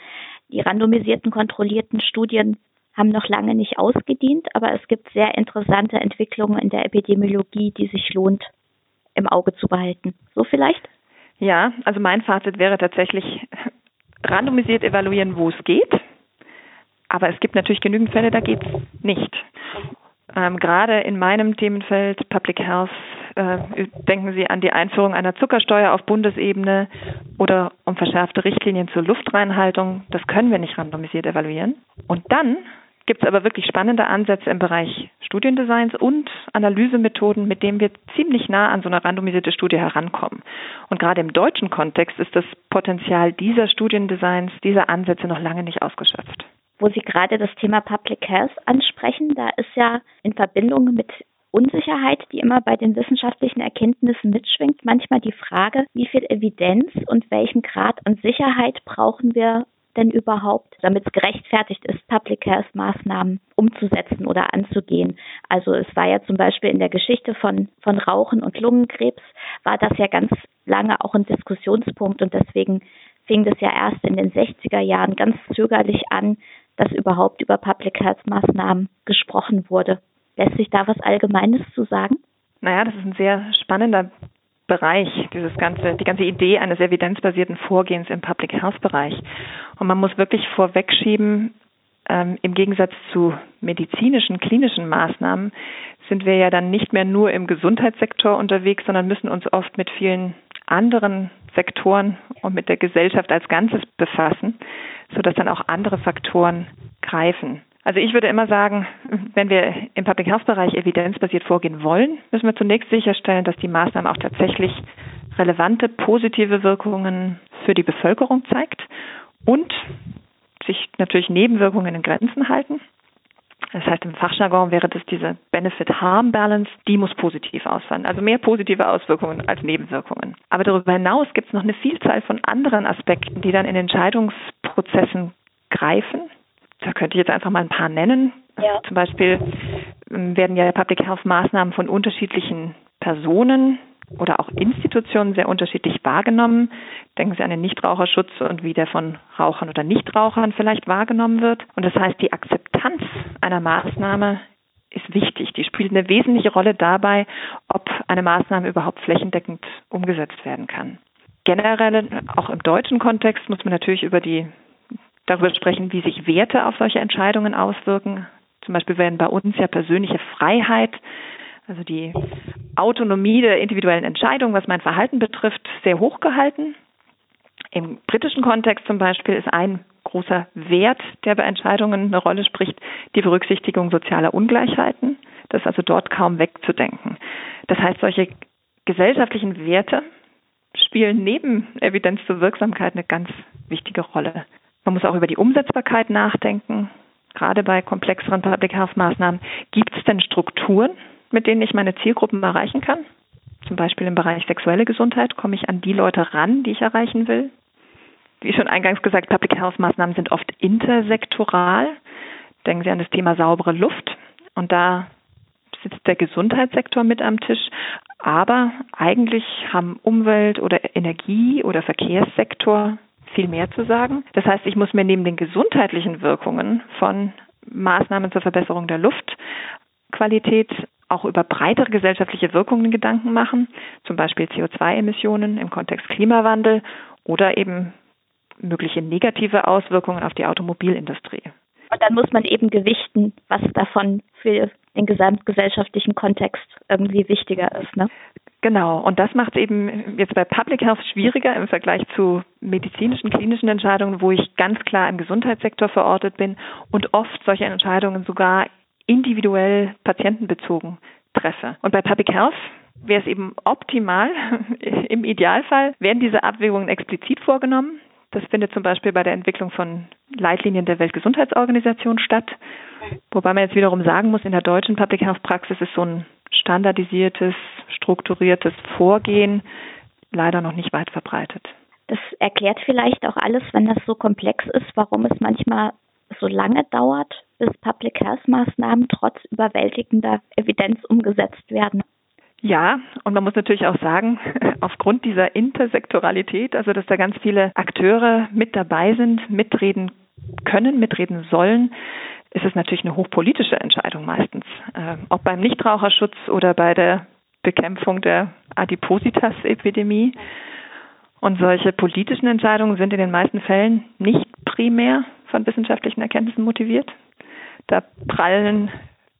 die randomisierten kontrollierten Studien haben noch lange nicht ausgedient, aber es gibt sehr interessante Entwicklungen in der Epidemiologie, die sich lohnt im Auge zu behalten. So vielleicht? Ja, also mein Fazit wäre tatsächlich *laughs* randomisiert evaluieren, wo es geht. Aber es gibt natürlich genügend Fälle, da geht es nicht. Ähm, gerade in meinem Themenfeld Public Health äh, denken Sie an die Einführung einer Zuckersteuer auf Bundesebene oder um verschärfte Richtlinien zur Luftreinhaltung. Das können wir nicht randomisiert evaluieren. Und dann gibt es aber wirklich spannende Ansätze im Bereich Studiendesigns und Analysemethoden, mit denen wir ziemlich nah an so eine randomisierte Studie herankommen. Und gerade im deutschen Kontext ist das Potenzial dieser Studiendesigns, dieser Ansätze noch lange nicht ausgeschöpft. Wo Sie gerade das Thema Public Health ansprechen, da ist ja in Verbindung mit Unsicherheit, die immer bei den wissenschaftlichen Erkenntnissen mitschwingt, manchmal die Frage, wie viel Evidenz und welchen Grad an Sicherheit brauchen wir denn überhaupt, damit es gerechtfertigt ist, Public Health Maßnahmen umzusetzen oder anzugehen? Also es war ja zum Beispiel in der Geschichte von, von Rauchen und Lungenkrebs, war das ja ganz lange auch ein Diskussionspunkt und deswegen fing das ja erst in den 60er Jahren ganz zögerlich an, dass überhaupt über Public Health Maßnahmen gesprochen wurde. Lässt sich da was Allgemeines zu sagen? Naja, das ist ein sehr spannender Bereich, dieses ganze, die ganze Idee eines evidenzbasierten Vorgehens im Public Health Bereich. Und man muss wirklich vorwegschieben, ähm, im Gegensatz zu medizinischen, klinischen Maßnahmen sind wir ja dann nicht mehr nur im Gesundheitssektor unterwegs, sondern müssen uns oft mit vielen anderen Sektoren und mit der Gesellschaft als Ganzes befassen, sodass dann auch andere Faktoren greifen. Also ich würde immer sagen, wenn wir im Public Health Bereich evidenzbasiert vorgehen wollen, müssen wir zunächst sicherstellen, dass die Maßnahme auch tatsächlich relevante positive Wirkungen für die Bevölkerung zeigt und sich natürlich Nebenwirkungen in Grenzen halten. Das heißt, im Fachjargon wäre das diese Benefit-Harm-Balance, die muss positiv ausfallen. Also mehr positive Auswirkungen als Nebenwirkungen. Aber darüber hinaus gibt es noch eine Vielzahl von anderen Aspekten, die dann in Entscheidungsprozessen greifen da könnte ich jetzt einfach mal ein paar nennen. Ja. Zum Beispiel ähm, werden ja Public Health Maßnahmen von unterschiedlichen Personen oder auch Institutionen sehr unterschiedlich wahrgenommen. Denken Sie an den Nichtraucherschutz und wie der von Rauchern oder Nichtrauchern vielleicht wahrgenommen wird. Und das heißt, die Akzeptanz einer Maßnahme ist wichtig. Die spielt eine wesentliche Rolle dabei, ob eine Maßnahme überhaupt flächendeckend umgesetzt werden kann. Generell, auch im deutschen Kontext, muss man natürlich über die darüber sprechen, wie sich Werte auf solche Entscheidungen auswirken. Zum Beispiel werden bei uns ja persönliche Freiheit, also die Autonomie der individuellen Entscheidung, was mein Verhalten betrifft, sehr hoch gehalten. Im britischen Kontext zum Beispiel ist ein großer Wert, der bei Entscheidungen eine Rolle spricht, die Berücksichtigung sozialer Ungleichheiten. Das ist also dort kaum wegzudenken. Das heißt, solche gesellschaftlichen Werte spielen neben Evidenz zur Wirksamkeit eine ganz wichtige Rolle. Man muss auch über die Umsetzbarkeit nachdenken. Gerade bei komplexeren Public Health Maßnahmen. Gibt es denn Strukturen, mit denen ich meine Zielgruppen erreichen kann? Zum Beispiel im Bereich sexuelle Gesundheit komme ich an die Leute ran, die ich erreichen will. Wie schon eingangs gesagt, Public Health Maßnahmen sind oft intersektoral. Denken Sie an das Thema saubere Luft. Und da sitzt der Gesundheitssektor mit am Tisch. Aber eigentlich haben Umwelt- oder Energie- oder Verkehrssektor viel mehr zu sagen. Das heißt, ich muss mir neben den gesundheitlichen Wirkungen von Maßnahmen zur Verbesserung der Luftqualität auch über breitere gesellschaftliche Wirkungen Gedanken machen, zum Beispiel CO2-Emissionen im Kontext Klimawandel oder eben mögliche negative Auswirkungen auf die Automobilindustrie. Und dann muss man eben gewichten, was davon für den gesamtgesellschaftlichen Kontext irgendwie wichtiger ist. Ne? Genau, und das macht es eben jetzt bei Public Health schwieriger im Vergleich zu medizinischen, klinischen Entscheidungen, wo ich ganz klar im Gesundheitssektor verortet bin und oft solche Entscheidungen sogar individuell patientenbezogen treffe. Und bei Public Health wäre es eben optimal, *laughs* im Idealfall werden diese Abwägungen explizit vorgenommen. Das findet zum Beispiel bei der Entwicklung von Leitlinien der Weltgesundheitsorganisation statt. Wobei man jetzt wiederum sagen muss, in der deutschen Public Health Praxis ist so ein standardisiertes, strukturiertes Vorgehen leider noch nicht weit verbreitet. Das erklärt vielleicht auch alles, wenn das so komplex ist, warum es manchmal so lange dauert, bis Public Health Maßnahmen trotz überwältigender Evidenz umgesetzt werden. Ja, und man muss natürlich auch sagen, *laughs* aufgrund dieser Intersektoralität, also dass da ganz viele Akteure mit dabei sind, mitreden können, mitreden sollen, ist es natürlich eine hochpolitische Entscheidung meistens. Äh, ob beim Nichtraucherschutz oder bei der Bekämpfung der Adipositas-Epidemie. Und solche politischen Entscheidungen sind in den meisten Fällen nicht primär von wissenschaftlichen Erkenntnissen motiviert. Da prallen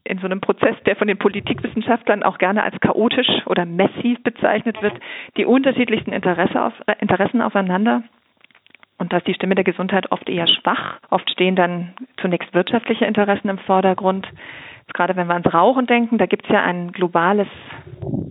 in so einem Prozess, der von den Politikwissenschaftlern auch gerne als chaotisch oder messy bezeichnet wird, die unterschiedlichsten Interesse auf, Interessen aufeinander. Und da ist die Stimme der Gesundheit oft eher schwach. Oft stehen dann zunächst wirtschaftliche Interessen im Vordergrund. Jetzt gerade wenn wir ans Rauchen denken, da gibt es ja ein globales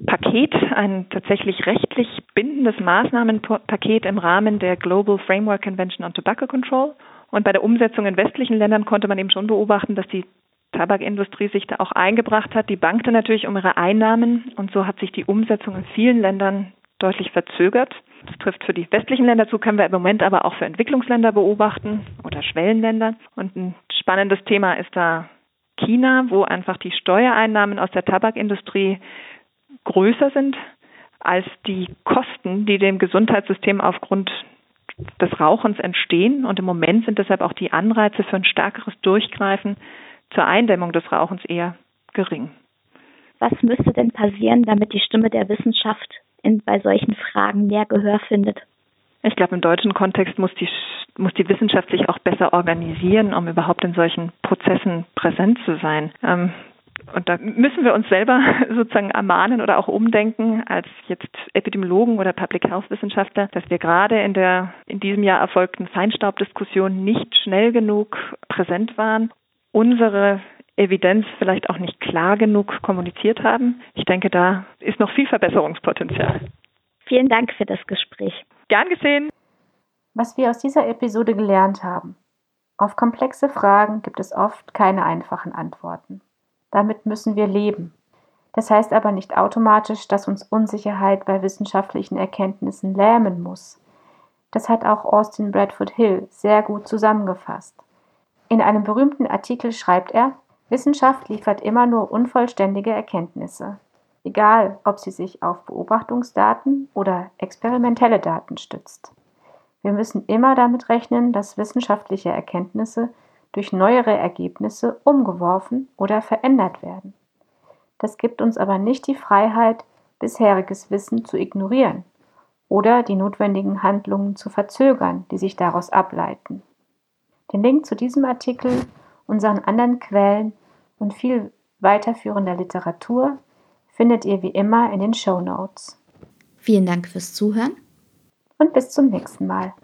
Paket, ein tatsächlich rechtlich bindendes Maßnahmenpaket im Rahmen der Global Framework Convention on Tobacco Control. Und bei der Umsetzung in westlichen Ländern konnte man eben schon beobachten, dass die Tabakindustrie sich da auch eingebracht hat. Die bankte natürlich um ihre Einnahmen und so hat sich die Umsetzung in vielen Ländern deutlich verzögert. Das trifft für die westlichen Länder zu, können wir im Moment aber auch für Entwicklungsländer beobachten oder Schwellenländer. Und ein spannendes Thema ist da China, wo einfach die Steuereinnahmen aus der Tabakindustrie größer sind als die Kosten, die dem Gesundheitssystem aufgrund des Rauchens entstehen. Und im Moment sind deshalb auch die Anreize für ein stärkeres Durchgreifen zur Eindämmung des Rauchens eher gering. Was müsste denn passieren, damit die Stimme der Wissenschaft in, bei solchen Fragen mehr Gehör findet? Ich glaube, im deutschen Kontext muss die, muss die Wissenschaft sich auch besser organisieren, um überhaupt in solchen Prozessen präsent zu sein. Ähm, und da müssen wir uns selber *laughs* sozusagen ermahnen oder auch umdenken als jetzt Epidemiologen oder Public Health Wissenschaftler, dass wir gerade in der in diesem Jahr erfolgten Feinstaubdiskussion nicht schnell genug präsent waren, unsere Evidenz vielleicht auch nicht klar genug kommuniziert haben. Ich denke, da ist noch viel Verbesserungspotenzial. Vielen Dank für das Gespräch. Gern gesehen. Was wir aus dieser Episode gelernt haben. Auf komplexe Fragen gibt es oft keine einfachen Antworten. Damit müssen wir leben. Das heißt aber nicht automatisch, dass uns Unsicherheit bei wissenschaftlichen Erkenntnissen lähmen muss. Das hat auch Austin Bradford Hill sehr gut zusammengefasst. In einem berühmten Artikel schreibt er, Wissenschaft liefert immer nur unvollständige Erkenntnisse, egal ob sie sich auf Beobachtungsdaten oder experimentelle Daten stützt. Wir müssen immer damit rechnen, dass wissenschaftliche Erkenntnisse durch neuere Ergebnisse umgeworfen oder verändert werden. Das gibt uns aber nicht die Freiheit, bisheriges Wissen zu ignorieren oder die notwendigen Handlungen zu verzögern, die sich daraus ableiten. Den Link zu diesem Artikel unseren anderen Quellen und viel weiterführender Literatur findet ihr wie immer in den Show Notes. Vielen Dank fürs Zuhören und bis zum nächsten Mal.